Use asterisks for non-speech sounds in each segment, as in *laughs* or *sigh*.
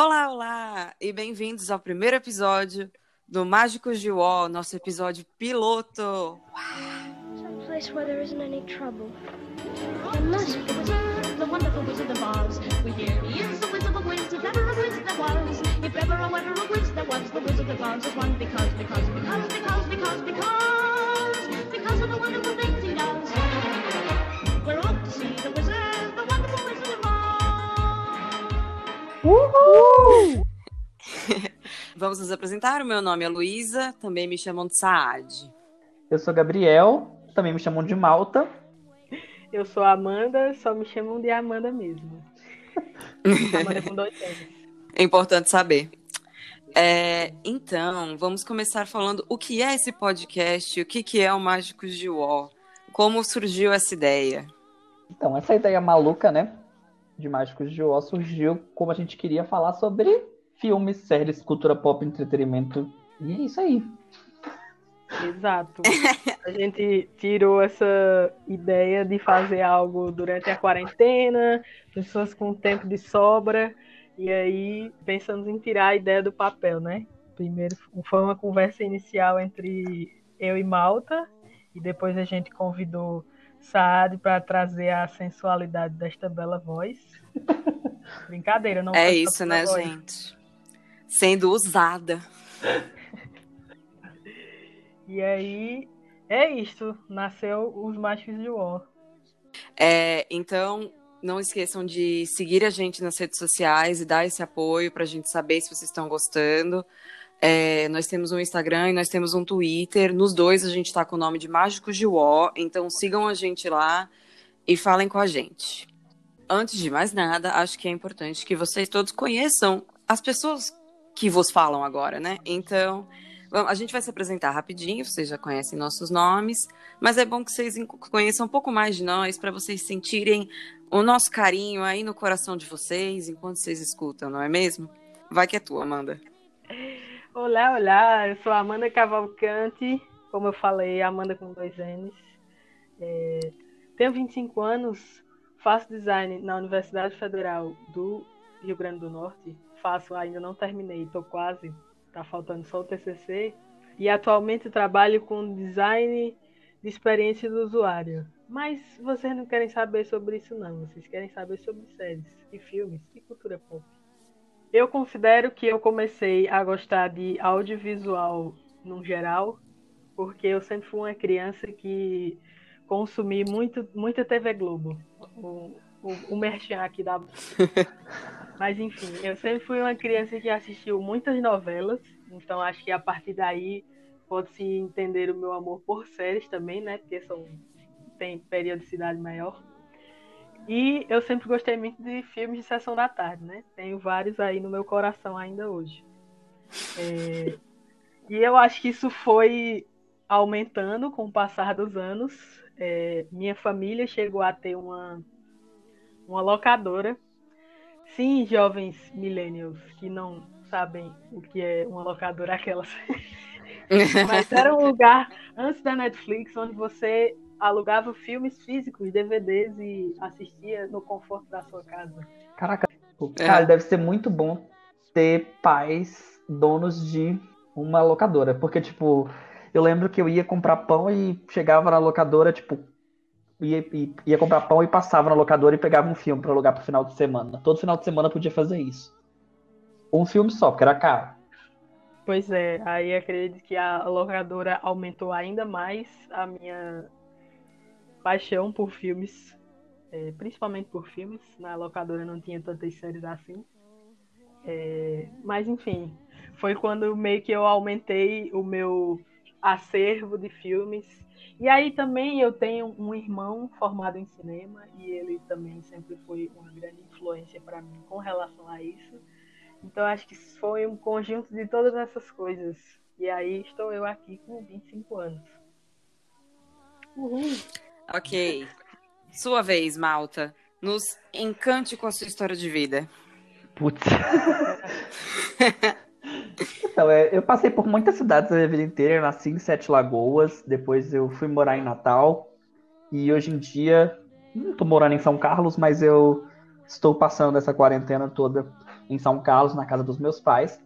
Olá, olá! E bem-vindos ao primeiro episódio do Mágicos de Wall, nosso episódio piloto. Some place where there isn't any trouble. There must be. the wonderful Wizard of Oz. We hear he is the Wizard of Wiz, if ever a Wiz there was. If ever a ever a Wiz there was, the Wizard of Oz is one because, because, because, because, because, because, Oz. *laughs* Vamos nos apresentar. O meu nome é Luísa, também me chamam de Saad. Eu sou Gabriel, também me chamam de Malta. Eu sou a Amanda, só me chamam de Amanda mesmo. *laughs* Amanda com dois N's. É importante saber. É, então, vamos começar falando o que é esse podcast, o que, que é o Mágicos de Wall, como surgiu essa ideia. Então, essa ideia maluca, né, de Mágicos de Oz surgiu como a gente queria falar sobre filmes, séries, cultura pop, entretenimento. E é isso aí. Exato. A gente tirou essa ideia de fazer algo durante a quarentena, pessoas com tempo de sobra, e aí pensamos em tirar a ideia do papel, né? Primeiro foi uma conversa inicial entre eu e Malta, e depois a gente convidou Saad para trazer a sensualidade desta bela voz. *laughs* Brincadeira, não é isso, né, voz. gente? Sendo usada. *laughs* E aí é isto, nasceu os Mágicos de War. É, então, não esqueçam de seguir a gente nas redes sociais e dar esse apoio para a gente saber se vocês estão gostando. É, nós temos um Instagram e nós temos um Twitter. Nos dois a gente está com o nome de Mágicos de Wó. Então sigam a gente lá e falem com a gente. Antes de mais nada, acho que é importante que vocês todos conheçam as pessoas que vos falam agora, né? Então, a gente vai se apresentar rapidinho, vocês já conhecem nossos nomes, mas é bom que vocês conheçam um pouco mais de nós para vocês sentirem o nosso carinho aí no coração de vocês enquanto vocês escutam, não é mesmo? Vai que é tua, Amanda. *laughs* Olá, olá, eu sou Amanda Cavalcante, como eu falei, Amanda com dois N's. É, tenho 25 anos, faço design na Universidade Federal do Rio Grande do Norte. Faço, ainda não terminei, estou quase, tá faltando só o TCC. E atualmente trabalho com design de experiência do usuário. Mas vocês não querem saber sobre isso não, vocês querem saber sobre séries e filmes e cultura pop. Eu considero que eu comecei a gostar de audiovisual no geral, porque eu sempre fui uma criança que consumi muito, muita TV Globo. O, o, o merchan aqui da. *laughs* Mas enfim, eu sempre fui uma criança que assistiu muitas novelas, então acho que a partir daí pode-se entender o meu amor por séries também, né? Porque são, tem periodicidade maior. E eu sempre gostei muito de filmes de sessão da tarde, né? Tenho vários aí no meu coração ainda hoje. É, E eu acho que isso foi aumentando com o passar dos anos. É, Minha família chegou a ter uma, uma locadora. Sim, jovens millennials que não sabem o que é uma locadora, aquelas. *laughs* Mas era um lugar antes da Netflix onde você alugava filmes físicos, DVDs e assistia no conforto da sua casa. Caraca, É. cara, deve ser muito bom ter pais donos de uma locadora. Porque, tipo, eu lembro que eu ia comprar pão e chegava na locadora, tipo, ia, ia, ia comprar pão e passava na locadora e pegava um filme pra alugar pro final de semana. Todo final de semana eu podia fazer isso. Um filme só, porque era caro. Pois é, aí acredito que a locadora aumentou ainda mais a minha paixão por filmes, é, principalmente por filmes. Na locadora não tinha tantas séries assim. É, mas enfim, foi quando meio que eu aumentei o meu acervo de filmes. E aí também eu tenho um irmão formado em cinema e ele também sempre foi uma grande influência para mim com relação a isso. Então acho que foi um conjunto de todas essas coisas. E aí estou eu aqui com 25 anos. Uhul. Ok. Sua vez, Malta. Nos encante com a sua história de vida. Putz. Então, é, eu passei por muitas cidades a minha vida inteira. Eu nasci em Sete Lagoas, depois eu fui morar em Natal. E hoje em dia, não tô morando em São Carlos, mas eu estou passando essa quarentena toda em São Carlos, na casa dos meus pais.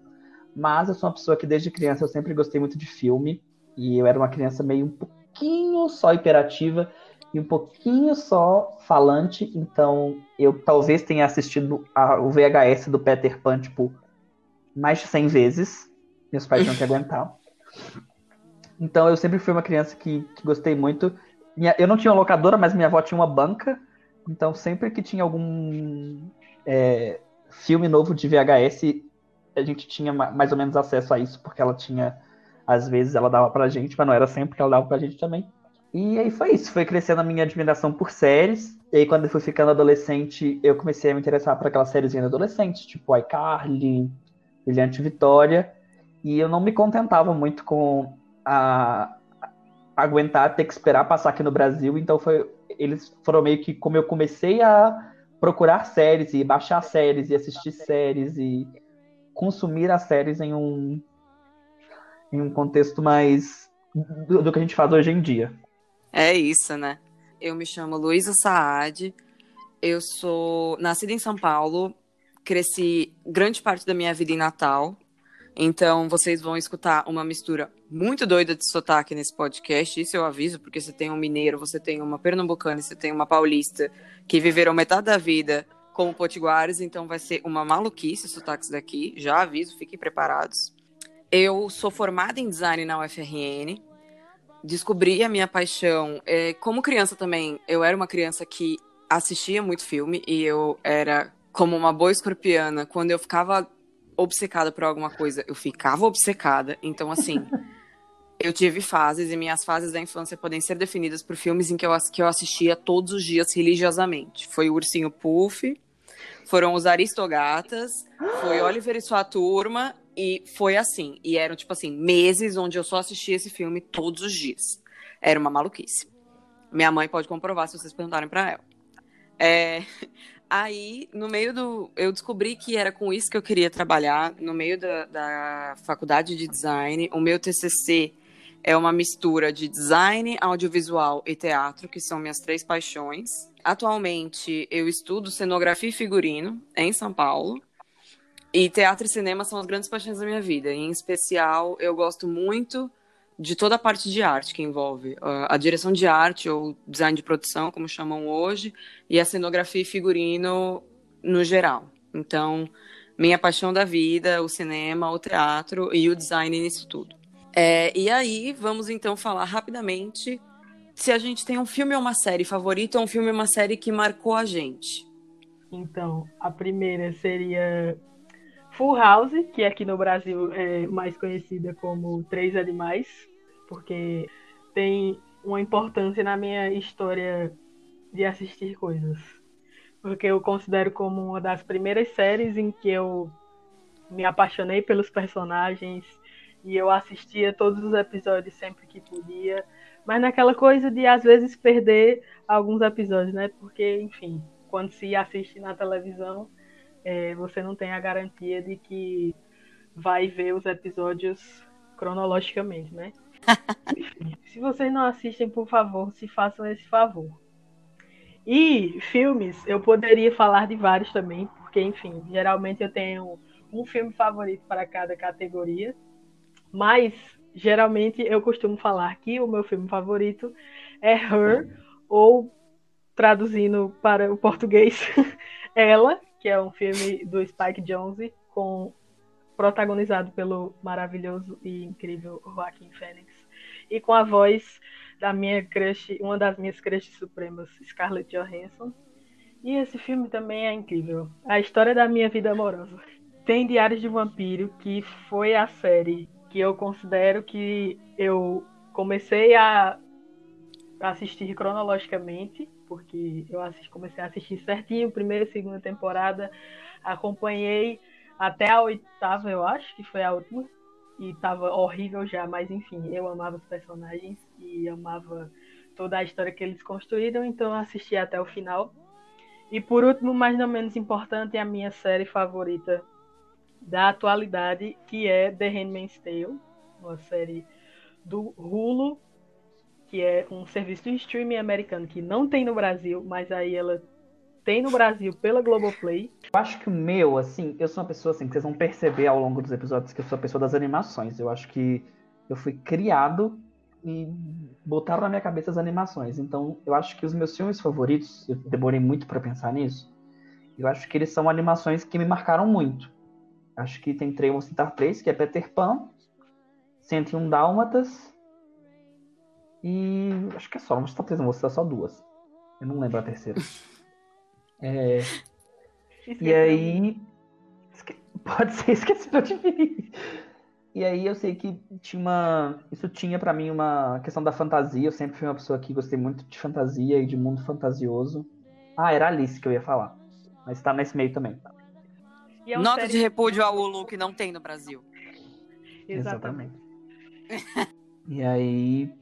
Mas eu sou uma pessoa que desde criança eu sempre gostei muito de filme. E eu era uma criança meio um pouquinho só hiperativa e um pouquinho só falante. Então eu talvez tenha assistido a, o VHS do Peter Pan, tipo, mais de 100 vezes. Meus pais tinham que aguentar. Então eu sempre fui uma criança que, que gostei muito. Minha, eu não tinha uma locadora, mas minha avó tinha uma banca. Então sempre que tinha algum é, filme novo de VHS, a gente tinha mais ou menos acesso a isso, porque ela tinha, às vezes ela dava pra gente, mas não era sempre que ela dava pra gente também. E aí foi isso, foi crescendo a minha admiração por séries. E aí quando eu fui ficando adolescente, eu comecei a me interessar por aquelas séries adolescentes, tipo iCarly, Brilhante Vitória. E eu não me contentava muito com a, aguentar ter que esperar passar aqui no Brasil, então foi eles foram meio que como eu comecei a procurar séries e baixar séries e assistir séries e consumir as séries em um em um contexto mais do que a gente faz hoje em dia. É isso, né? Eu me chamo Luísa Saad, eu sou nascida em São Paulo, cresci grande parte da minha vida em Natal, então vocês vão escutar uma mistura muito doida de sotaque nesse podcast, isso eu aviso, porque você tem um mineiro, você tem uma pernambucana, você tem uma paulista que viveram metade da vida como potiguares, então vai ser uma maluquice os sotaques daqui, já aviso, fiquem preparados. Eu sou formada em design na UFRN, descobri a minha paixão. É, como criança também, eu era uma criança que assistia muito filme e eu era como uma boa escorpiana. Quando eu ficava obcecada por alguma coisa, eu ficava obcecada. Então, assim, *laughs* eu tive fases e minhas fases da infância podem ser definidas por filmes em que eu, que eu assistia todos os dias religiosamente. Foi o Ursinho Puff, foram os Aristogatas, foi *gasps* Oliver e sua turma e foi assim. E eram, tipo assim, meses onde eu só assistia esse filme todos os dias. Era uma maluquice. Minha mãe pode comprovar se vocês perguntarem para ela. É, *laughs* Aí, no meio do. Eu descobri que era com isso que eu queria trabalhar, no meio da, da faculdade de design. O meu TCC é uma mistura de design, audiovisual e teatro, que são minhas três paixões. Atualmente, eu estudo cenografia e figurino em São Paulo. E teatro e cinema são as grandes paixões da minha vida. Em especial, eu gosto muito de toda a parte de arte que envolve uh, a direção de arte ou design de produção, como chamam hoje, e a cenografia e figurino no geral. Então, minha paixão da vida, o cinema, o teatro e o design nisso tudo. É, e aí, vamos então falar rapidamente se a gente tem um filme ou uma série favorita ou um filme ou uma série que marcou a gente. Então, a primeira seria Full House, que aqui no Brasil é mais conhecida como Três Animais, porque tem uma importância na minha história de assistir coisas. Porque eu considero como uma das primeiras séries em que eu me apaixonei pelos personagens e eu assistia todos os episódios sempre que podia, mas naquela coisa de às vezes perder alguns episódios, né? Porque, enfim, quando se assiste na televisão, é, você não tem a garantia de que vai ver os episódios cronologicamente, né? *laughs* se vocês não assistem, por favor, se façam esse favor. E filmes, eu poderia falar de vários também, porque, enfim, geralmente eu tenho um filme favorito para cada categoria, mas geralmente eu costumo falar que o meu filme favorito é Her, ou traduzindo para o português, *laughs* Ela, que é um filme do Spike Jonze com protagonizado pelo maravilhoso e incrível Joaquim Phoenix e com a voz da minha crush, uma das minhas crushes supremas, Scarlett Johansson. E esse filme também é incrível. A história da minha vida amorosa. Tem Diários de Vampiro, que foi a série que eu considero que eu comecei a assistir cronologicamente, porque eu assisti, comecei a assistir certinho, primeira e segunda temporada, acompanhei até a oitava, eu acho que foi a última, e tava horrível já, mas enfim, eu amava os personagens e amava toda a história que eles construíram, então eu assisti até o final. E por último, mas não menos importante, a minha série favorita da atualidade, que é The Handmaid's Tale, uma série do Hulu, que é um serviço de streaming americano que não tem no Brasil, mas aí ela tem no Brasil pela Globoplay. Eu acho que o meu, assim, eu sou uma pessoa assim, que vocês vão perceber ao longo dos episódios que eu sou a pessoa das animações. Eu acho que eu fui criado e botaram na minha cabeça as animações. Então, eu acho que os meus filmes favoritos, eu demorei muito para pensar nisso. Eu acho que eles são animações que me marcaram muito. Acho que tem três, vou citar três, que é Peter Pan, 101 Dálmatas e acho que é só, não vou citar três, não vou citar só duas. Eu não lembro a terceira. *laughs* É, e aí. esque- Pode ser *laughs* esquecido de mim. E aí eu sei que tinha uma. Isso tinha pra mim uma questão da fantasia. Eu sempre fui uma pessoa que gostei muito de fantasia e de mundo fantasioso. Ah, era Alice que eu ia falar. Mas tá nesse meio também. E é Nota série- de repúdio ao Hulu que não tem no Brasil. Exatamente. *laughs* E aí.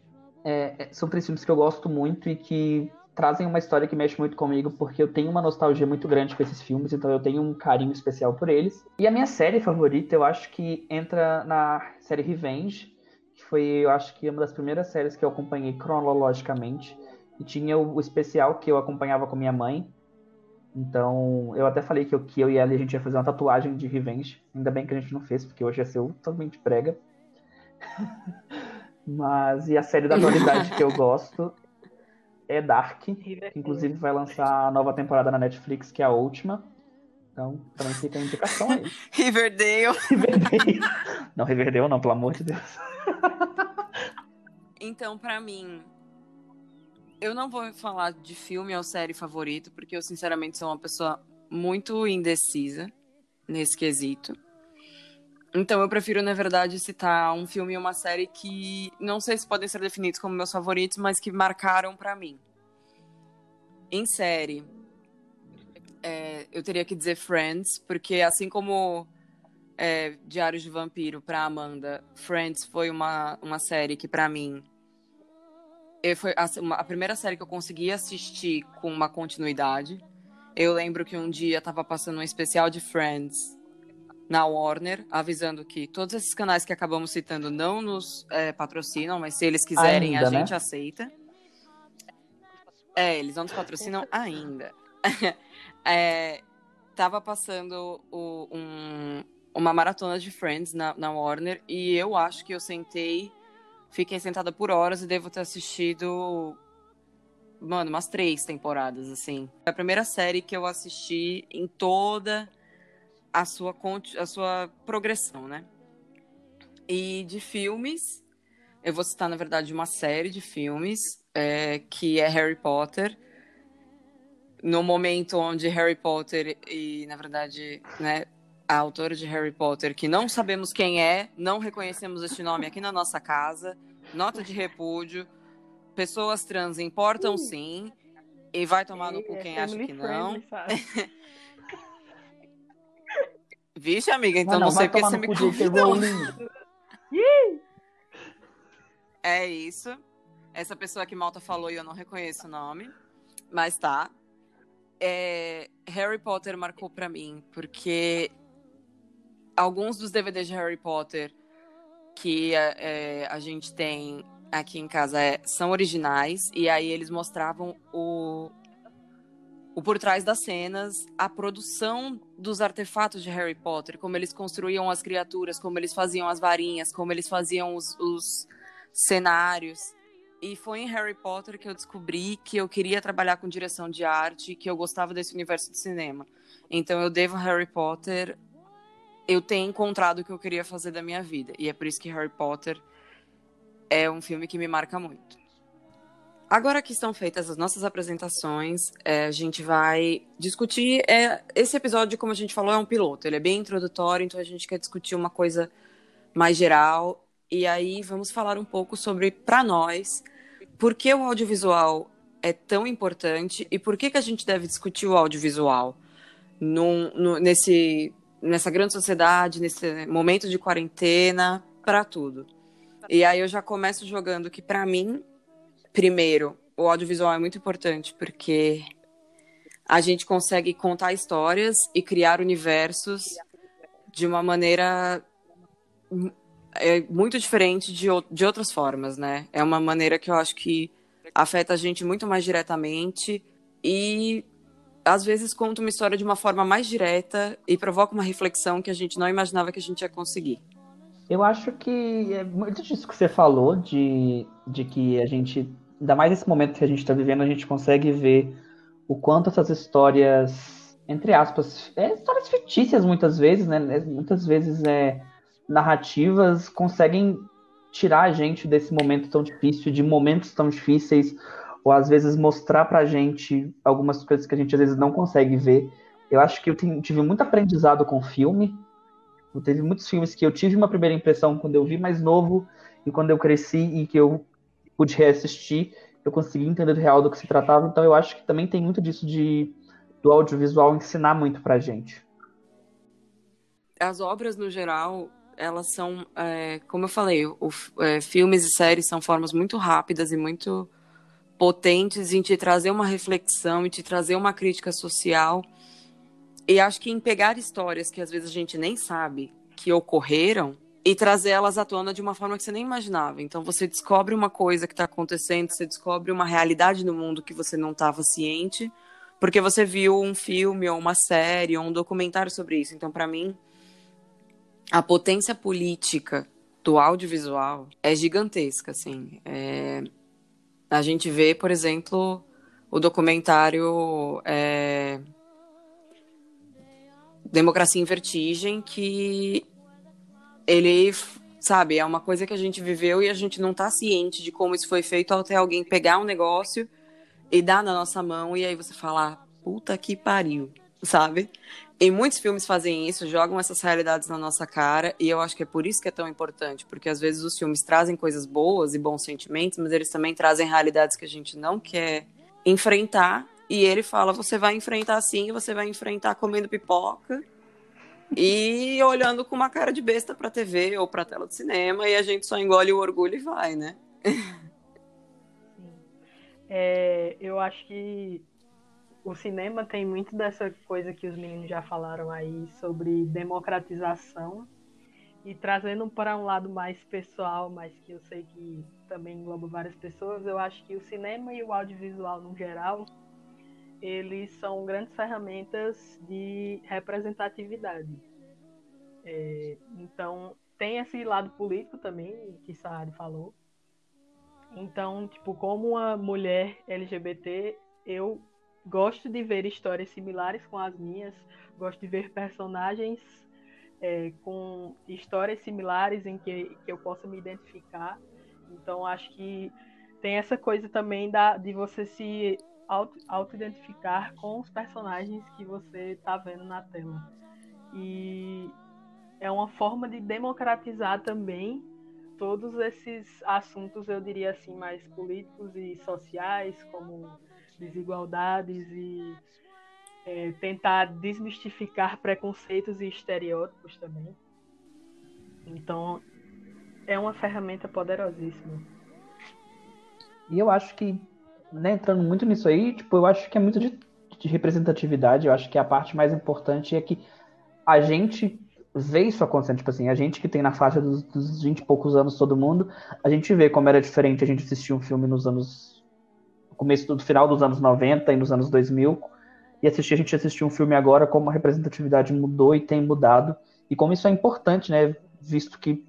É, é, são filmes que eu gosto muito e que trazem uma história que mexe muito comigo, porque eu tenho uma nostalgia muito grande com esses filmes, então eu tenho um carinho especial por eles. E a minha série favorita, eu acho que entra na série Revenge, que foi, eu acho que uma das primeiras séries que eu acompanhei cronologicamente. E tinha o especial que eu acompanhava com minha mãe. Então, eu até falei que eu, que eu e ela a gente ia fazer uma tatuagem de Revenge. Ainda bem que a gente não fez, porque hoje ia ser totalmente prega. *laughs* Mas, e a série da atualidade que eu gosto é Dark. que Inclusive vai lançar a nova temporada na Netflix, que é a última. Então, também fica a indicação aí. *laughs* Riverdale. Riverdale. Não, Riverdale não, pelo amor de Deus. Então, pra mim, eu não vou falar de filme ou série favorito, porque eu, sinceramente, sou uma pessoa muito indecisa nesse quesito. Então, eu prefiro, na verdade, citar um filme e uma série que não sei se podem ser definidos como meus favoritos, mas que marcaram pra mim. Em série, é, eu teria que dizer Friends, porque assim como é, Diários de Vampiro pra Amanda, Friends foi uma, uma série que, pra mim, foi a, a primeira série que eu consegui assistir com uma continuidade. Eu lembro que um dia tava passando um especial de Friends na Warner, avisando que todos esses canais que acabamos citando não nos é, patrocinam, mas se eles quiserem, Ainda, a né? gente aceita. É, eles não nos patrocinam ainda. *laughs* É, tava passando o- um- uma maratona de Friends na, na Warner e eu acho que eu sentei, fiquei sentada por horas e devo ter assistido, mano, umas três temporadas, assim. É a primeira série que eu assisti em toda a sua, a sua progressão, né? E de filmes, eu vou citar, na verdade, uma série de filmes, é, que é Harry Potter. No momento onde Harry Potter e, na verdade, né, a autora de Harry Potter, que não sabemos quem é, não reconhecemos este nome aqui na nossa casa, nota de repúdio, pessoas trans importam sim, e vai tomar no cu quem É acha family que não. *laughs* Vixe, amiga, então Mas não, sei vai porque você me convidou. *laughs* É isso. Essa pessoa que Malta falou e eu não reconheço o nome, mas tá. É, Harry Potter marcou pra mim, porque alguns dos DVDs de Harry Potter que é, a gente tem aqui em casa é- são originais, e aí eles mostravam o, o por trás das cenas, a produção dos artefatos de Harry Potter, como eles construíam as criaturas, como eles faziam as varinhas, como eles faziam os, os cenários. E foi em Harry Potter que eu descobri que eu queria trabalhar com direção de arte, que eu gostava desse universo de cinema. Então eu devo Harry Potter eu ter encontrado o que eu queria fazer da minha vida. E é por isso que Harry Potter é um filme que me marca muito. Agora que estão feitas as nossas apresentações, é, a gente vai discutir. é, esse episódio, como a gente falou, é um piloto. Ele é bem introdutório, então a gente quer discutir uma coisa mais geral. E aí vamos falar um pouco sobre, para nós, por que o audiovisual é tão importante e por que, que a gente deve discutir o audiovisual num- nesse, nessa grande sociedade, nesse momento de quarentena, para tudo. E aí eu já começo jogando que, para mim, primeiro, o audiovisual é muito importante porque a gente consegue contar histórias e criar universos de uma maneira é, muito diferente de, de outras formas, né? É uma maneira que eu acho que afeta a gente muito mais diretamente e às vezes conta uma história de uma forma mais direta e provoca uma reflexão que a gente não imaginava que a gente ia conseguir. Eu acho que é muito disso que você falou, de, de que a gente, ainda mais nesse momento que a gente está vivendo, a gente consegue ver o quanto essas histórias, entre aspas, é, histórias fictícias muitas vezes, né? Muitas vezes é, narrativas conseguem tirar a gente desse momento tão difícil, de momentos tão difíceis, ou às vezes mostrar pra gente algumas coisas que a gente às vezes não consegue ver. Eu acho que eu tive muito aprendizado com o filme. Teve muitos filmes que eu tive uma primeira impressão quando eu vi mais novo e quando eu cresci e que eu pude reassistir, eu consegui entender do real do que se tratava. Então eu acho que também tem muito disso de do audiovisual ensinar muito pra gente. As obras no geral, elas são, é, como eu falei, o, é, filmes e séries são formas muito rápidas e muito potentes em te trazer uma reflexão e te trazer uma crítica social. E acho que em pegar histórias que às vezes a gente nem sabe que ocorreram e trazer elas à tona de uma forma que você nem imaginava. Então você descobre uma coisa que está acontecendo, você descobre uma realidade no mundo que você não estava ciente, porque você viu um filme ou uma série ou um documentário sobre isso. Então, para mim, a potência política do audiovisual é gigantesca, assim. É... A gente vê, por exemplo, o documentário é... Democracia em Vertigem, que ele, sabe, é uma coisa que a gente viveu e a gente não está ciente de como isso foi feito até alguém pegar um negócio e dar na nossa mão e aí você falar, puta que pariu, sabe? E muitos filmes fazem isso, jogam essas realidades na nossa cara, e eu acho que é por isso que é tão importante, porque às vezes os filmes trazem coisas boas e bons sentimentos, mas eles também trazem realidades que a gente não quer enfrentar, e ele fala: você vai enfrentar sim, você vai enfrentar comendo pipoca e olhando com uma cara de besta pra TV ou pra tela de cinema, e a gente só engole o orgulho e vai, né? É, eu acho que o cinema tem muito dessa coisa que os meninos já falaram aí sobre democratização e trazendo para um lado mais pessoal, mas que eu sei que também engloba várias pessoas, eu acho que o cinema e o audiovisual no geral, eles são grandes ferramentas de representatividade. É, então, tem esse lado político também, que Saad falou. Então, tipo, como uma mulher LGBT, eu gosto de ver histórias similares com as minhas, gosto de ver personagens é, com histórias similares em que, que eu possa me identificar. Então, acho que tem essa coisa também da, de você se auto-identificar com os personagens que você está vendo na tela. E é uma forma de democratizar também todos esses assuntos, eu diria assim, mais políticos e sociais, como desigualdades e é, tentar desmistificar preconceitos e estereótipos também. Então, é uma ferramenta poderosíssima. E eu acho que, né, entrando muito nisso aí, tipo, eu acho que é muito de, de representatividade. Eu acho que a parte mais importante é que a gente vê isso acontecendo, tipo assim, a gente que tem na faixa dos, dos 20 e poucos anos todo mundo, a gente vê como era diferente a gente assistir um filme nos anos começo do final dos anos 90 e nos anos 2000 e assistir a gente assistiu um filme agora como a representatividade mudou e tem mudado e como isso é importante, né, visto que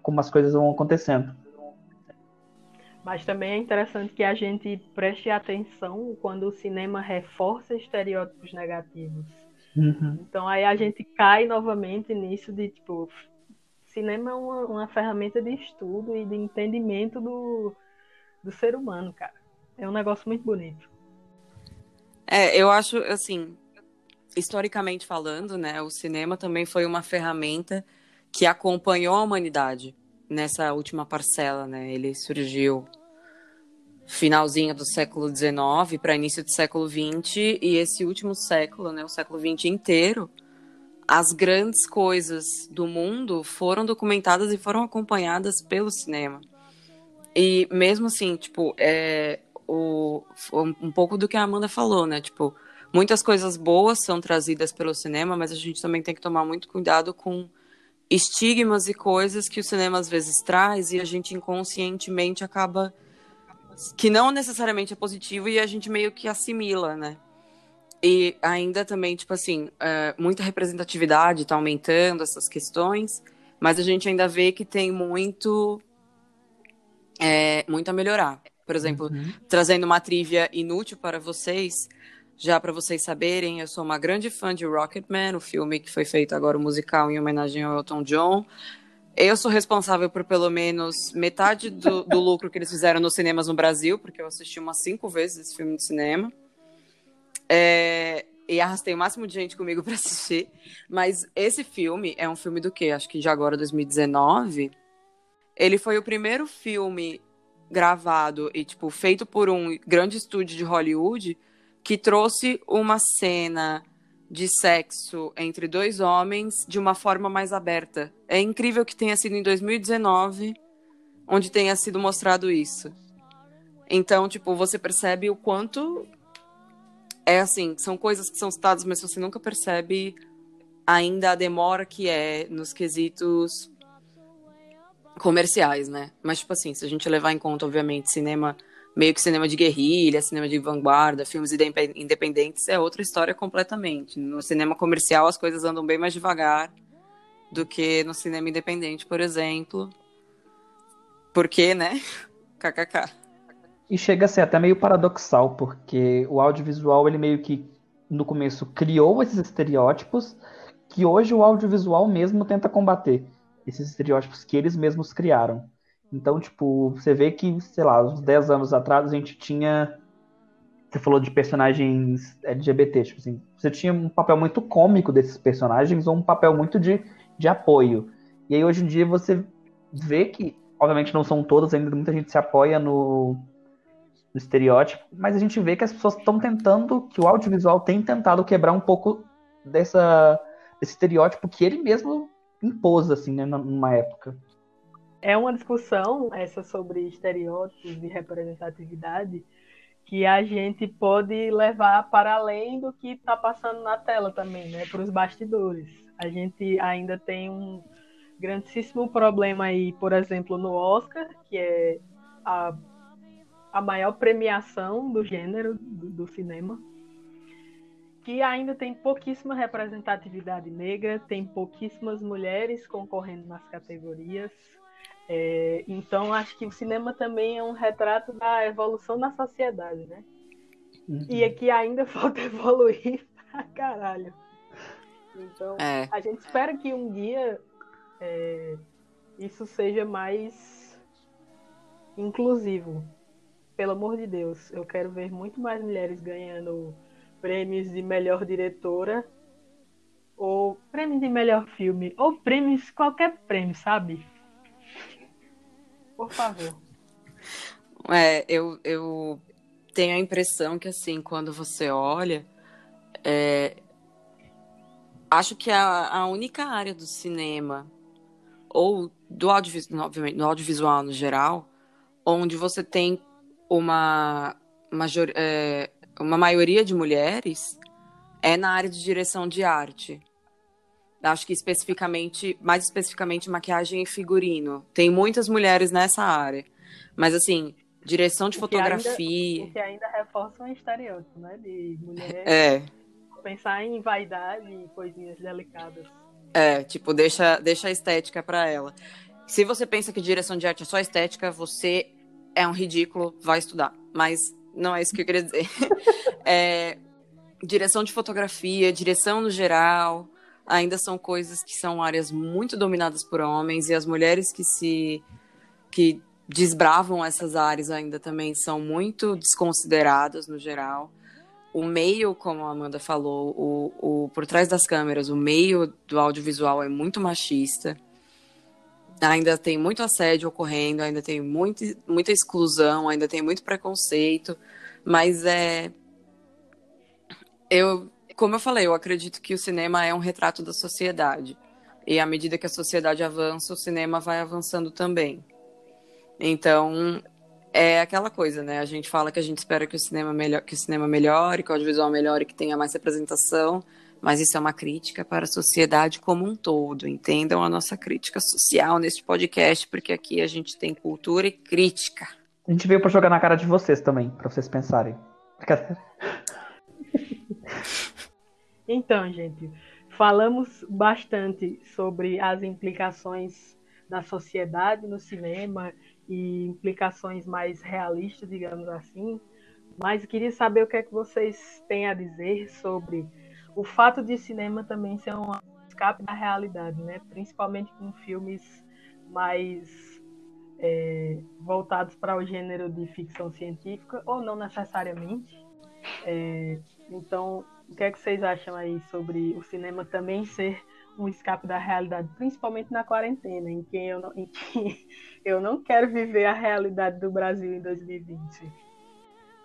como as coisas vão acontecendo. Mas também é interessante que a gente preste atenção quando o cinema reforça estereótipos negativos. Uhum. Então aí a gente cai novamente nisso de tipo, cinema é uma, uma ferramenta de estudo e de entendimento do, do ser humano, cara. É um negócio muito bonito. É, eu acho, assim, historicamente falando, né, o cinema também foi uma ferramenta que acompanhou a humanidade nessa última parcela, né? Ele surgiu finalzinho do século XIX para início do século XX e esse último século, né, o século XX inteiro, as grandes coisas do mundo foram documentadas e foram acompanhadas pelo cinema. E mesmo assim, tipo, é, o, um pouco do que a Amanda falou, né? Tipo, muitas coisas boas são trazidas pelo cinema, mas a gente também tem que tomar muito cuidado com estigmas e coisas que o cinema às vezes traz e a gente inconscientemente acaba que não necessariamente é positivo e a gente meio que assimila, né? E ainda também, tipo assim, é, muita representatividade está aumentando essas questões, mas a gente ainda vê que tem muito, é, muito a melhorar. Por exemplo, Uhum. trazendo uma trivia inútil para vocês, já para vocês saberem, eu sou uma grande fã de Rocketman, o filme que foi feito agora, o musical em homenagem ao Elton John. Eu sou responsável por pelo menos metade do, do lucro que eles fizeram nos cinemas no Brasil, porque eu assisti umas cinco vezes esse filme no cinema. É, e arrastei o máximo de gente comigo *laughs* para assistir. Mas esse filme é um filme do quê? Acho que de agora, 2019. Ele foi o primeiro filme gravado e, tipo, feito por um grande estúdio de Hollywood que trouxe uma cena de sexo entre dois homens de uma forma mais aberta. É incrível que tenha sido em 2019 onde tenha sido mostrado isso. Então, tipo, você percebe o quanto é assim, são coisas que são citadas, mas você nunca percebe ainda a demora que é nos quesitos comerciais, né? Mas, tipo assim, se a gente levar em conta, obviamente, cinema, meio que cinema de guerrilha, cinema de vanguarda, filmes indep- independentes, é outra história completamente. No cinema comercial, as coisas andam bem mais devagar do que no cinema independente, por exemplo. Porque, né? *laughs* KKK. E chega a ser até meio paradoxal, porque o audiovisual, ele meio que, no começo, criou esses estereótipos que hoje o audiovisual mesmo tenta combater. Esses estereótipos que eles mesmos criaram. Então, tipo, você vê que, sei lá, uns 10 anos atrás a gente tinha. Você falou de personagens LGBT, tipo assim, você tinha um papel muito cômico desses personagens ou um papel muito de, de apoio. E aí hoje em dia você vê que, obviamente não são todos, ainda muita gente se apoia no, no estereótipo, mas a gente vê que as pessoas estão tentando, que o audiovisual tem tentado quebrar um pouco dessa, desse estereótipo que ele mesmo impôs, assim, né, numa época. É uma discussão essa sobre estereótipos de representatividade que a gente pode levar para além do que está passando na tela também, né? Para os bastidores. A gente ainda tem um grandíssimo problema aí, por exemplo, no Oscar, que é a, a maior premiação do gênero do, do cinema, que ainda tem pouquíssima representatividade negra, tem pouquíssimas mulheres concorrendo nas categorias. É, então, acho que o cinema também é um retrato da evolução da sociedade, né? Uhum. E aqui ainda *laughs* falta evoluir pra caralho. Então, É. a gente espera que um dia é, isso seja mais inclusivo. Pelo amor de Deus, eu quero ver muito mais mulheres ganhando prêmios de melhor diretora ou prêmios de melhor filme ou prêmios qualquer prêmio, sabe? Por favor. É, eu, eu tenho a impressão que, assim, quando você olha, é, acho que a, a única área do cinema, ou do audiovisual, no audiovisual no geral, onde você tem uma, major, é, uma maioria de mulheres, é na área de direção de arte. Acho que especificamente, mais especificamente, maquiagem e figurino. Tem muitas mulheres nessa área. Mas, assim, direção de O que ainda- fotografia. O que ainda reforça um estereótipo, né? De mulher É, pensar em vaidade e coisinhas delicadas. é, tipo, deixa, deixa a estética pra ela. Se você pensa que direção de arte é só estética, você é um ridículo, vai estudar. Mas não é isso que eu queria dizer. *laughs* É, direção de fotografia, direção no geral, ainda são coisas que são áreas muito dominadas por homens e as mulheres que se que desbravam essas áreas ainda também são muito desconsideradas no geral. O meio, como a Amanda falou, o, o por trás das câmeras, o meio do audiovisual é muito machista. Ainda tem muito assédio ocorrendo, ainda tem muito, muita exclusão, ainda tem muito preconceito, mas é eu, como eu falei, eu acredito que o cinema é um retrato da sociedade. E à medida que a sociedade avança, o cinema vai avançando também. Então, é aquela coisa, né? A gente fala que a gente espera que o cinema, melhor, que o cinema melhore, que o audiovisual melhore, que tenha mais representação, mas isso é uma crítica para a sociedade como um todo. Entendam a nossa crítica social neste podcast, porque aqui a gente tem cultura e crítica. A gente veio pra jogar na cara de vocês também, pra vocês pensarem. Brincadeira. Então, gente, falamos bastante sobre as implicações na sociedade, no cinema e implicações mais realistas, digamos assim. Mas queria saber o que é que vocês têm a dizer sobre o fato de cinema também ser um escape da realidade, né? Principalmente com filmes mais é, voltados para o gênero de ficção científica, ou não necessariamente. É, então, o que é que vocês acham aí sobre o cinema também ser um escape da realidade, principalmente na quarentena, em que eu não, em que *laughs* eu não quero viver a realidade do Brasil em 2020?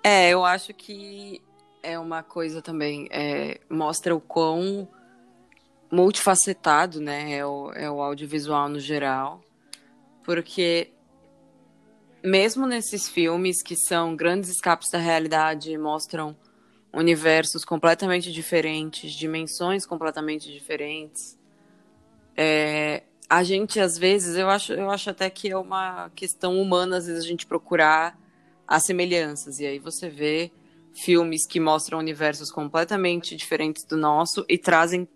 É, eu acho que é uma coisa também, é, mostra o quão multifacetado né, é, o, é o audiovisual no geral, porque mesmo nesses filmes que são grandes escapes da realidade, mostram universos completamente diferentes, dimensões completamente diferentes, é, a gente às vezes, eu acho, eu acho até que é uma questão humana às vezes a gente procurar as semelhanças. E aí você vê filmes que mostram universos completamente diferentes do nosso e trazem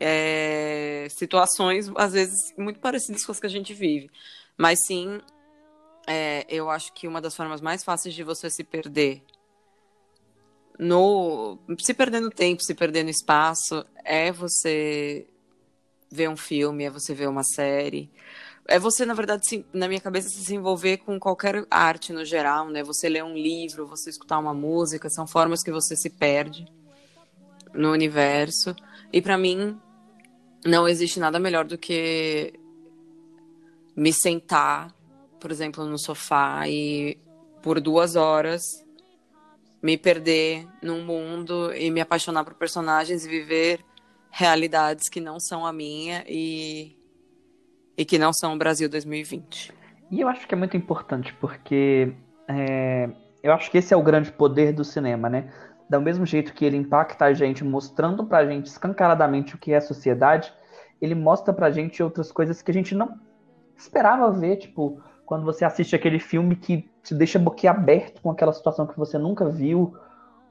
é, situações às vezes muito parecidas com as que a gente vive, mas sim é, eu acho que uma das formas mais fáceis de você se perder no se perder no tempo, se perder no espaço, é você ver um filme, é você ver uma série. É você, na verdade, se, na minha cabeça, se envolver com qualquer arte no geral, né? Você ler um livro, você escutar uma música, são formas que você se perde no universo. E para mim, não existe nada melhor do que me sentar por exemplo, no sofá e por duas horas me perder num mundo e me apaixonar por personagens e viver realidades que não são a minha e, e que não são o Brasil 2020. E eu acho que é muito importante, porque é, eu acho que esse é o grande poder do cinema, né? Do mesmo jeito que ele impacta a gente, mostrando pra gente escancaradamente o que é a sociedade, ele mostra pra gente outras coisas que a gente não esperava ver, tipo, quando você assiste aquele filme que te deixa boquiaberto com aquela situação que você nunca viu,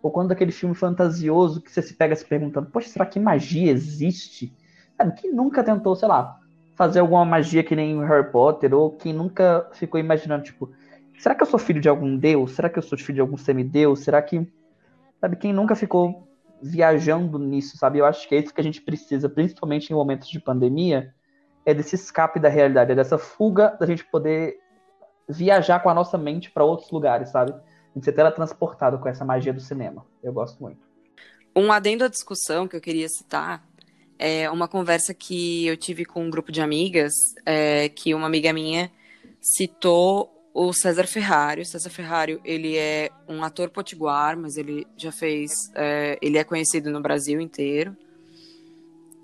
ou quando aquele filme fantasioso que você se pega se perguntando, poxa, será que magia existe? Sabe, quem nunca tentou, sei lá, fazer alguma magia que nem Harry Potter, ou quem nunca ficou imaginando, tipo, será que eu sou filho de algum deus? Será que eu sou filho de algum semideus? Será que. Sabe, quem nunca ficou viajando nisso, sabe? Eu acho que é isso que a gente precisa, principalmente em momentos de pandemia, é desse escape da realidade, é dessa fuga da gente poder viajar com a nossa mente para outros lugares, sabe? De ser teletransportado com essa magia do cinema. Eu gosto muito. Um adendo à discussão que eu queria citar é uma conversa que eu tive com um grupo de amigas, é, que uma amiga minha citou o César Ferrari. O César Ferrari, ele é um ator potiguar, mas ele já fez, é, ele é conhecido no Brasil inteiro.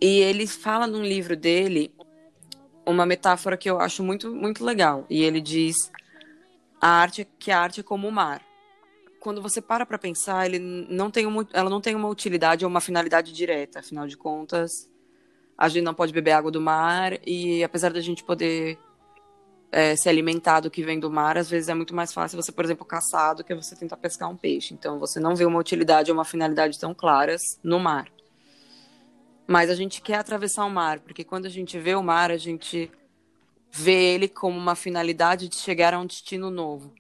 E ele fala num livro dele uma metáfora que eu acho muito, muito legal. E ele diz a arte, que a arte é como o mar. Quando você para para pensar, ele não tem uma, ela não tem uma utilidade ou uma finalidade direta. Afinal de contas, a gente não pode beber água do mar e apesar da gente poder é, se alimentar do que vem do mar, às vezes é muito mais fácil você, por exemplo, caçar do que você tentar pescar um peixe. Então, você não vê uma utilidade ou uma finalidade tão claras no mar. Mas a gente quer atravessar o mar, porque quando a gente vê o mar, a gente vê ele como uma finalidade de chegar a um destino novo.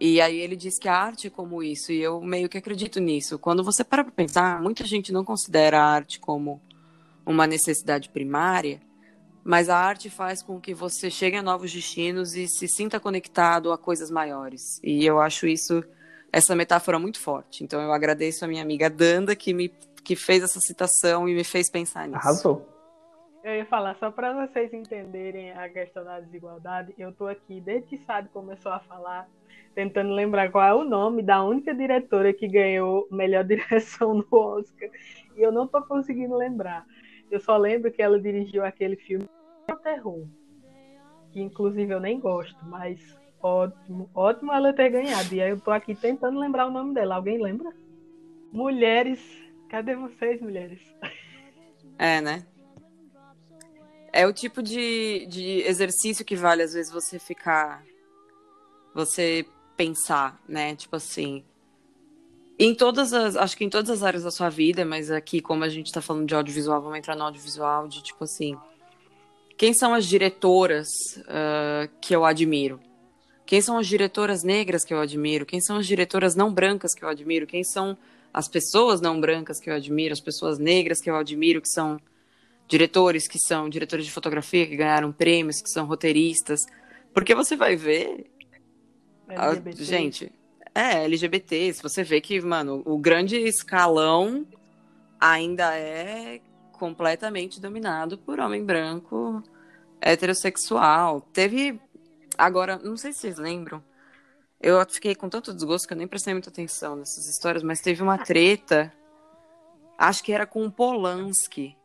E aí ele diz que a arte é como isso, e eu meio que acredito nisso. Quando você para para pensar, muita gente não considera a arte como uma necessidade primária, mas a arte faz com que você chegue a novos destinos e se sinta conectado a coisas maiores. E eu acho isso essa metáfora muito forte. Então eu agradeço a minha amiga Danda que me que fez essa citação e me fez pensar nisso. Arrasou. Eu ia falar, só para vocês entenderem a questão da desigualdade, eu tô aqui desde que Sade começou a falar, tentando lembrar qual é o nome da única diretora que ganhou melhor *laughs* direção no Oscar. E eu não tô conseguindo lembrar. Eu só lembro que ela dirigiu aquele filme Terror, que inclusive eu nem gosto, mas ótimo, ótimo ela ter ganhado. E aí eu tô aqui tentando lembrar o nome dela. Alguém lembra? Mulheres Cadê vocês, mulheres? É, né? É o tipo de, de exercício que vale, às vezes, você ficar. Você pensar, né? Tipo assim. Em todas as. Acho que em todas as áreas da sua vida, mas aqui, como a gente tá falando de audiovisual, vamos entrar no audiovisual, de tipo assim. Quem são as diretoras uh, que eu admiro? Quem são as diretoras negras que eu admiro? Quem são as diretoras não brancas que eu admiro? Quem são as pessoas não brancas que eu admiro? As pessoas negras que eu admiro, que são diretores, que são diretores de fotografia, que ganharam prêmios, que são roteiristas. Porque você vai ver. a- LGBT. gente, é LGBT. Se você vê que, mano, o grande escalão ainda é completamente dominado por homem branco heterossexual. Teve. Agora, não sei se vocês lembram. Eu fiquei com tanto desgosto que eu nem prestei muita atenção nessas histórias, mas teve uma treta. Acho que era com o Polanski.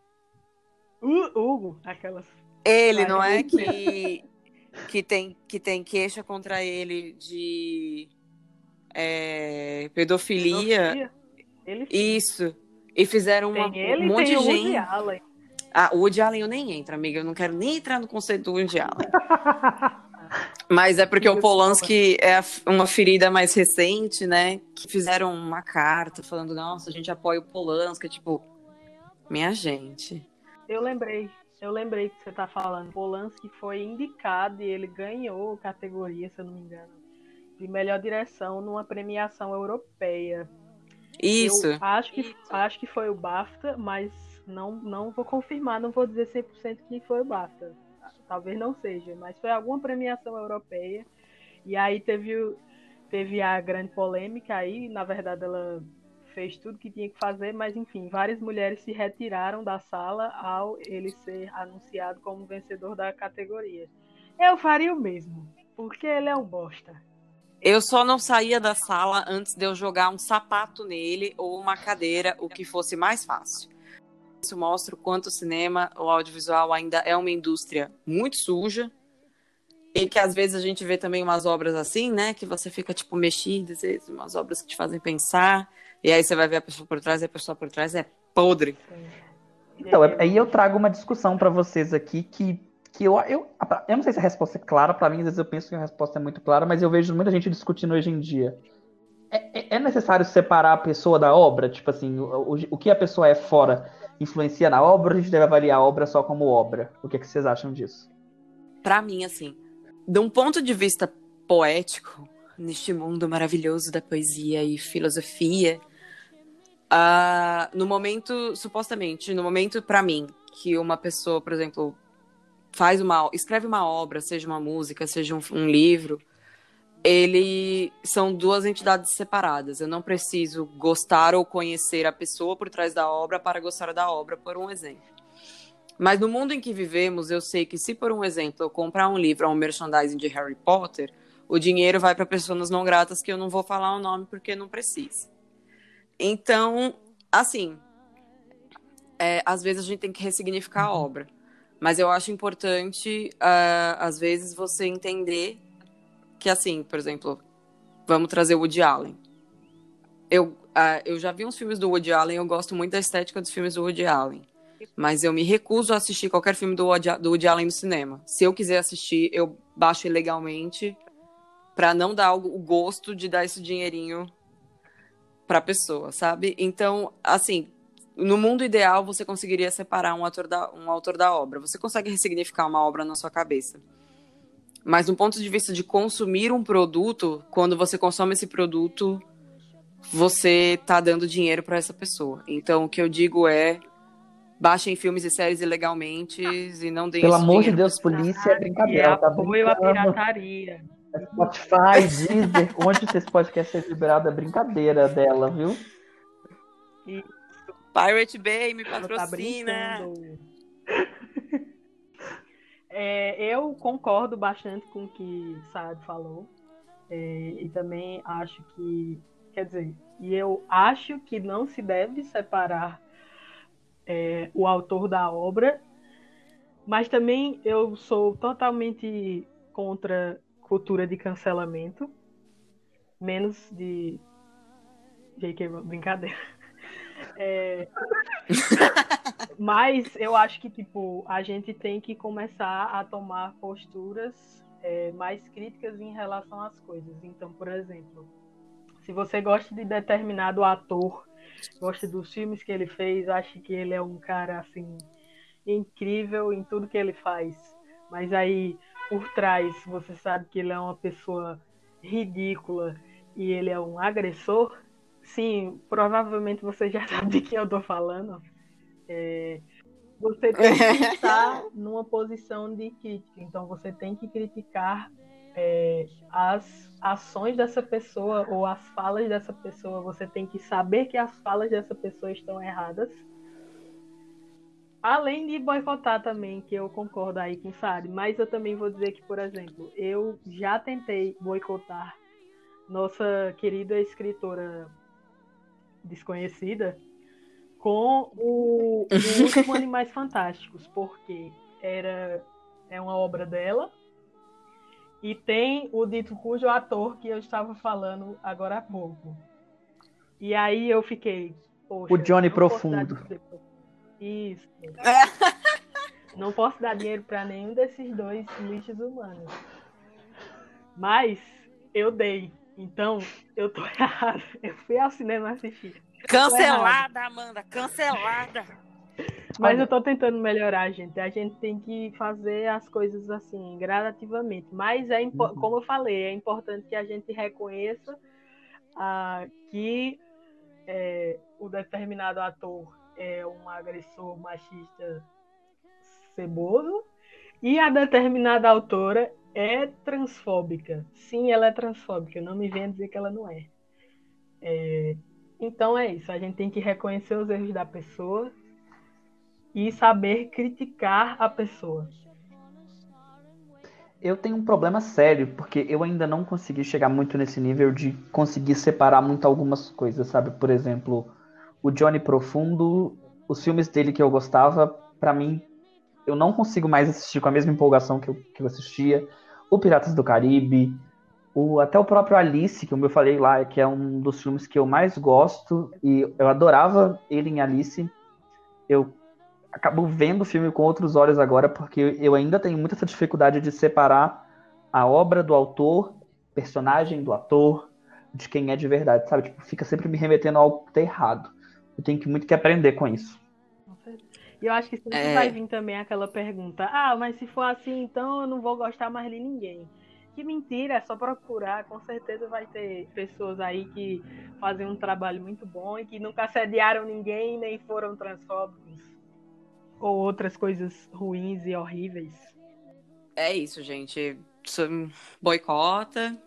Uh, Hugo, aquelas. Ele, não é que, que, tem, que tem queixa contra ele de é, pedofilia. Ele Isso. E fizeram uma, ele um monte de Woody gente. Allen. Ah, o Woody Allen eu nem entro, amiga. Eu não quero nem entrar no conceito do Woody Allen. *laughs* Mas é porque o Polanski é uma ferida mais recente, né? Que fizeram uma carta falando, nossa, a gente apoia o Polanski. Tipo, minha gente. Eu lembrei, eu lembrei que você tá falando. Polanski foi indicado e ele ganhou categoria, se eu não me engano, de melhor direção numa premiação europeia. Isso. Eu acho que, acho que foi o BAFTA, mas não, não vou confirmar, não vou dizer 100% que foi o BAFTA. Talvez não seja, mas foi alguma premiação europeia. E aí teve, teve a grande polêmica aí, na verdade ela fez tudo que tinha que fazer, mas enfim, várias mulheres se retiraram da sala ao ele ser anunciado como vencedor da categoria. Eu faria o mesmo, porque ele é um bosta. Eu só não saía da sala antes de eu jogar um sapato nele ou uma cadeira, o que fosse mais fácil. Isso mostra o quanto o cinema, o audiovisual ainda é uma indústria muito suja. E que às vezes a gente vê também umas obras assim, né? Que você fica tipo mexido, às vezes, umas obras que te fazem pensar. E aí você vai ver a pessoa por trás e a pessoa por trás é podre. Então, é- aí eu trago uma discussão pra vocês aqui que, que eu, eu, eu não sei se a resposta é clara, pra mim, às vezes eu penso que a resposta é muito clara, mas eu vejo muita gente discutindo hoje em dia. É, é- é necessário separar a pessoa da obra? Tipo assim, o, o, o que a pessoa é fora influencia na obra ou a gente deve avaliar a obra só como obra? O que, é que vocês acham disso? Pra mim, assim, de um ponto de vista poético, neste mundo maravilhoso da poesia e filosofia, ah, no momento, supostamente, no momento pra mim, que uma pessoa, por exemplo, faz uma, escreve uma obra, seja uma música, seja um, um livro, ele são duas entidades separadas. Eu não preciso gostar ou conhecer a pessoa por trás da obra para gostar da obra, por um exemplo. Mas no mundo em que vivemos, eu sei que se, por um exemplo, eu comprar um livro ou um merchandising de Harry Potter, o dinheiro vai para pessoas não gratas que eu não vou falar o nome porque não precisa. Então, assim, é, às vezes a gente tem que ressignificar a obra. Mas eu acho importante, ah, às vezes, você entender que, assim, por exemplo, vamos trazer o Woody Allen. Eu, ah, eu já vi uns filmes do Woody Allen, eu gosto muito da estética dos filmes do Woody Allen. Mas eu me recuso a assistir qualquer filme do Woody, do Woody Allen no cinema. Se eu quiser assistir, eu baixo ilegalmente pra não dar o, o gosto de dar esse dinheirinho pra pessoa, sabe? Então, assim, no mundo ideal você conseguiria separar um, ator da, um autor da obra. Você consegue ressignificar uma obra na sua cabeça. Mas do ponto de vista de consumir um produto, quando você consome esse produto, você tá dando dinheiro para essa pessoa. Então, o que eu digo é baixem filmes e séries ilegalmente e não deem Pelo amor de Deus, polícia é brincadeira. Tá apoio à pirataria. Spotify, Deezer, onde esse podcast é liberado é brincadeira dela, viu? Pirate Bay me tá patrocina. brincando. É, eu concordo bastante com o que Saad falou. É, e também acho que. Quer dizer, e eu acho que não se deve separar é, o autor da obra, mas também eu sou totalmente contra cultura de cancelamento, menos de. J.K. Rowling, brincadeira. É, mas eu acho que, tipo, a gente tem que começar a tomar posturas é, mais críticas em relação às coisas. Então, por exemplo, Se você gosta de determinado ator, gosta dos filmes que ele fez, acha que ele é um cara assim incrível em tudo que ele faz. Mas aí por trás você sabe que ele é uma pessoa ridícula e ele é um agressor, sim, provavelmente você já *laughs* sabe de quem eu tô falando. É, você tem que estar *laughs* numa posição de crítica, então você tem que criticar é, as ações dessa pessoa ou as falas dessa pessoa. Você tem que saber que as falas dessa pessoa estão erradas. Além de boicotar também, que eu concordo aí com o Sari, mas eu também vou dizer que, por exemplo, eu já tentei boicotar nossa querida escritora desconhecida com o, o *laughs* último Animais Fantásticos, porque era é uma obra dela e tem o dito cujo ator que eu estava falando agora há pouco. E aí eu fiquei, O Johnny Profundo. Isso. *laughs* Não posso dar dinheiro para nenhum desses dois lixos humanos. Mas eu dei. Então, eu tô *laughs* errado. Eu fui ao cinema assistir. Cancelada, Amanda, cancelada. Mas Olha- eu tô tentando melhorar, gente. A gente tem que fazer as coisas assim, gradativamente. Mas é Uhum. como eu falei, é importante que a gente reconheça ah, que é, o determinado ator é um agressor machista ceboso e a determinada autora é transfóbica. Sim, ela é transfóbica. Não me venha dizer que ela não é. É, Então é isso. A gente tem que reconhecer os erros da pessoa e saber criticar a pessoa. Eu tenho um problema sério, porque eu ainda não consegui chegar muito nesse nível de conseguir separar muito algumas coisas, sabe? Por exemplo, o Johnny Profundo, os filmes dele que eu gostava, pra mim, eu não consigo mais assistir com a mesma empolgação que eu, que eu assistia. O Piratas do Caribe, o, até o próprio Alice, que eu falei lá, que é um dos filmes que eu mais gosto, e eu adorava ele em Alice. Eu acabo vendo o filme com outros olhos agora, porque eu ainda tenho muita essa dificuldade de separar a obra do autor, personagem do ator, de quem é de verdade, sabe? Tipo, fica sempre me remetendo ao algo que tá errado. Eu tenho que muito que aprender com isso. E eu acho que sempre É. vai vir também aquela pergunta: ah, mas se for assim, então eu não vou gostar mais de ninguém. Que mentira, é só procurar. Com certeza vai ter pessoas aí que fazem um trabalho muito bom e que nunca assediaram ninguém nem foram transfóbicos. Ou outras coisas ruins e horríveis. É isso, gente. Boicota.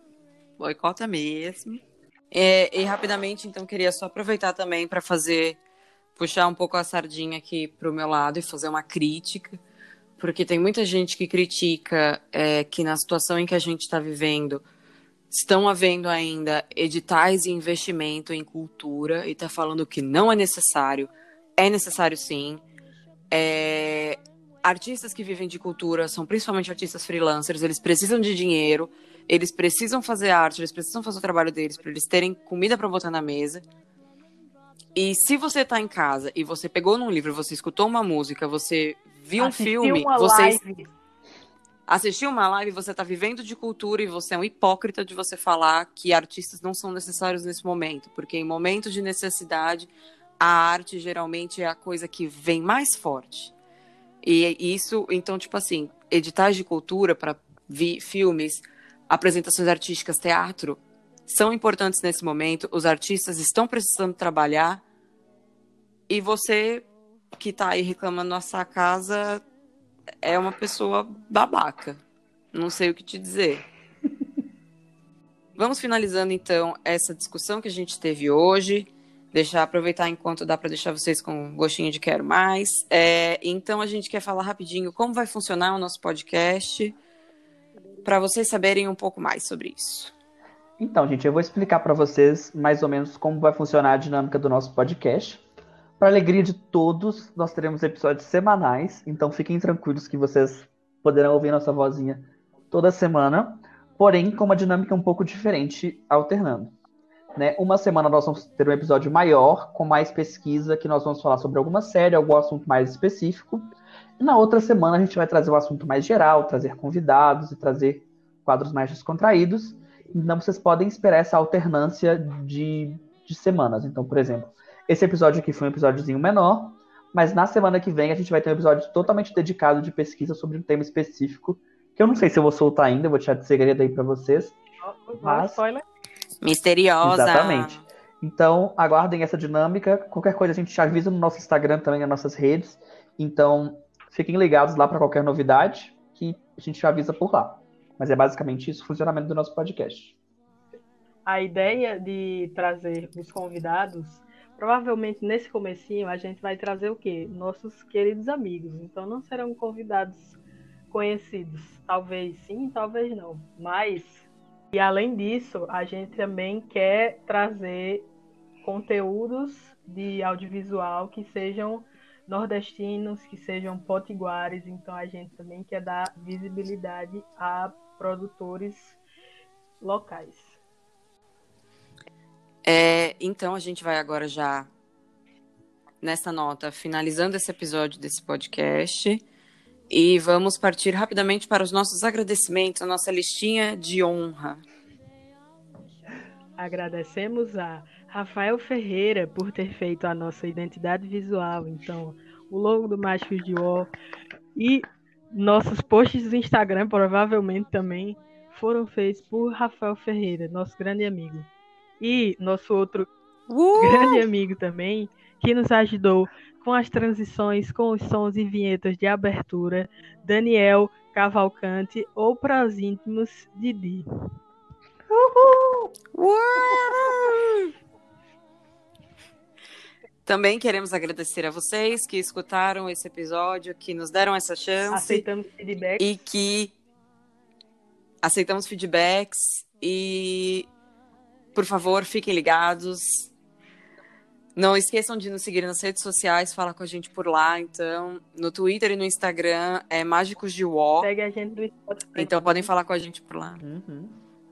Boicota mesmo. É, e rapidamente, então, queria só aproveitar também para fazer. Puxar um pouco a sardinha aqui pro meu lado e fazer uma crítica. Porque tem muita gente que critica é, que na situação em que a gente está vivendo estão havendo ainda editais de investimento em cultura e está falando que não é necessário. É necessário sim. É, artistas que vivem de cultura são principalmente artistas freelancers, eles precisam de dinheiro, eles precisam fazer arte, eles precisam fazer o trabalho deles para eles terem comida para botar na mesa. E se você está em casa e você pegou num livro, você escutou uma música, você viu um Assistiu filme, uma você live. assistiu uma live, você está vivendo de cultura e você é um hipócrita de você falar que artistas não são necessários nesse momento, porque em momentos de necessidade, a arte geralmente é a coisa que vem mais forte. E isso, então, tipo assim, editais de cultura para filmes, apresentações artísticas, teatro, são importantes nesse momento. Os artistas estão precisando trabalhar e você que está aí reclamando na sua casa é uma pessoa babaca. Não sei o que te dizer. Vamos finalizando então essa discussão que a gente teve hoje. Deixar aproveitar enquanto dá para deixar vocês com um gostinho de quero mais. É, então a gente quer falar rapidinho como vai funcionar o nosso podcast para vocês saberem um pouco mais sobre isso. Então, gente, eu vou explicar para vocês mais ou menos como vai funcionar a dinâmica do nosso podcast. Para alegria de todos, nós teremos episódios semanais, então fiquem tranquilos que vocês poderão ouvir nossa vozinha toda semana, porém com uma dinâmica um pouco diferente, alternando. Né? Uma semana nós vamos ter um episódio maior, com mais pesquisa, que nós vamos falar sobre alguma série, algum assunto mais específico. E na outra semana a gente vai trazer um assunto mais geral, trazer convidados e trazer quadros mais descontraídos. Então vocês podem esperar essa alternância de, de semanas. Então, por exemplo, esse episódio aqui foi um episódiozinho menor, mas na semana que vem a gente vai ter um episódio totalmente dedicado de pesquisa sobre um tema específico, que eu não sei se eu vou soltar ainda, vou deixar de segredo aí pra vocês. Mas-. Misteriosa. Exatamente. Então, aguardem essa dinâmica. Qualquer coisa a gente te avisa no nosso Instagram também, nas nossas redes. Então, fiquem ligados lá para qualquer novidade, que a gente te avisa por lá. Mas é basicamente isso o funcionamento do nosso podcast. A ideia de trazer os convidados, provavelmente nesse comecinho a gente vai trazer o quê? Nossos queridos amigos. Então não serão convidados conhecidos. Talvez sim, talvez não. Mas, e além disso, a gente também quer trazer conteúdos de audiovisual que sejam nordestinos, que sejam potiguares. Então a gente também quer dar visibilidade a produtores locais. É, então a gente vai agora já nessa nota finalizando esse episódio desse podcast e vamos partir rapidamente para os nossos agradecimentos, a nossa listinha de honra. Agradecemos a Rafael Ferreira por ter feito a nossa identidade visual, então o logo do Machos de O e nossos posts do Instagram provavelmente também foram feitos por Rafael Ferreira, nosso grande amigo. E nosso outro grande amigo também, que nos ajudou com as transições, com os sons e vinhetas de abertura, Daniel Cavalcante ou para os íntimos, Didi. Uau! Também queremos agradecer a vocês que escutaram esse episódio, que nos deram essa chance Aceitamos feedback. e que aceitamos feedbacks e por favor, fiquem ligados. Não esqueçam de nos seguir nas redes sociais, fala com a gente por lá, então, no Twitter e no Instagram é Mágicos de Uó. Segue a gente no Spotify. Então podem falar com a gente por lá.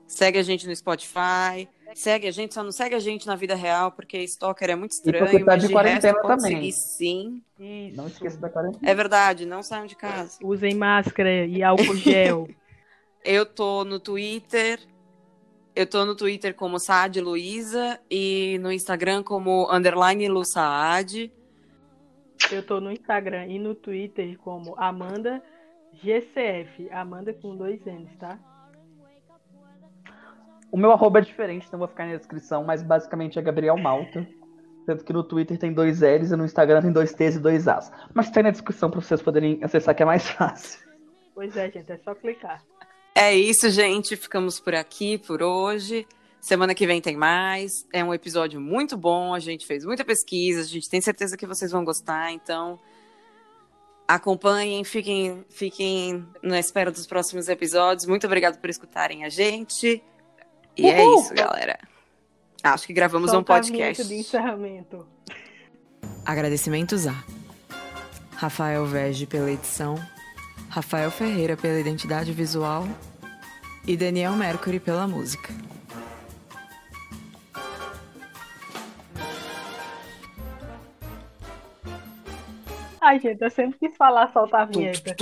Segue a gente no Spotify. Segue a gente, só não segue a gente na vida real, porque Stalker é muito estranho. porque tá de quarentena resto, também. seguir sim. Isso. Não esqueça da quarentena. É verdade, não saiam de casa. Usem máscara e álcool gel. *laughs* Eu tô no Twitter. Eu tô no Twitter como Saad Luiza e no Instagram como underline Lu Saad. Eu tô no Instagram e no Twitter como Amanda GCF. Amanda com dois N's, tá? O meu arroba é diferente, então vou ficar na descrição, mas basicamente é Gabriel Malta. Tanto que no Twitter tem dois L's e no Instagram tem dois T's e dois A's. Mas tá aí na descrição pra vocês poderem acessar que é mais *laughs* fácil. Pois é, gente, é só clicar. É isso, gente. Ficamos por aqui por hoje. Semana que vem tem mais. É um episódio muito bom. A gente fez muita pesquisa. A gente tem certeza que vocês vão gostar. Então, acompanhem, fiquem, fiquem na espera dos próximos episódios. Muito obrigado por escutarem a gente. E é Uhul! isso, galera. Acho que gravamos um Solta podcast. de encerramento. Agradecimentos a Rafael Vege pela edição, Rafael Ferreira pela identidade visual e Daniel Mercury pela música. Ai, gente, eu sempre quis falar soltar a vinheta.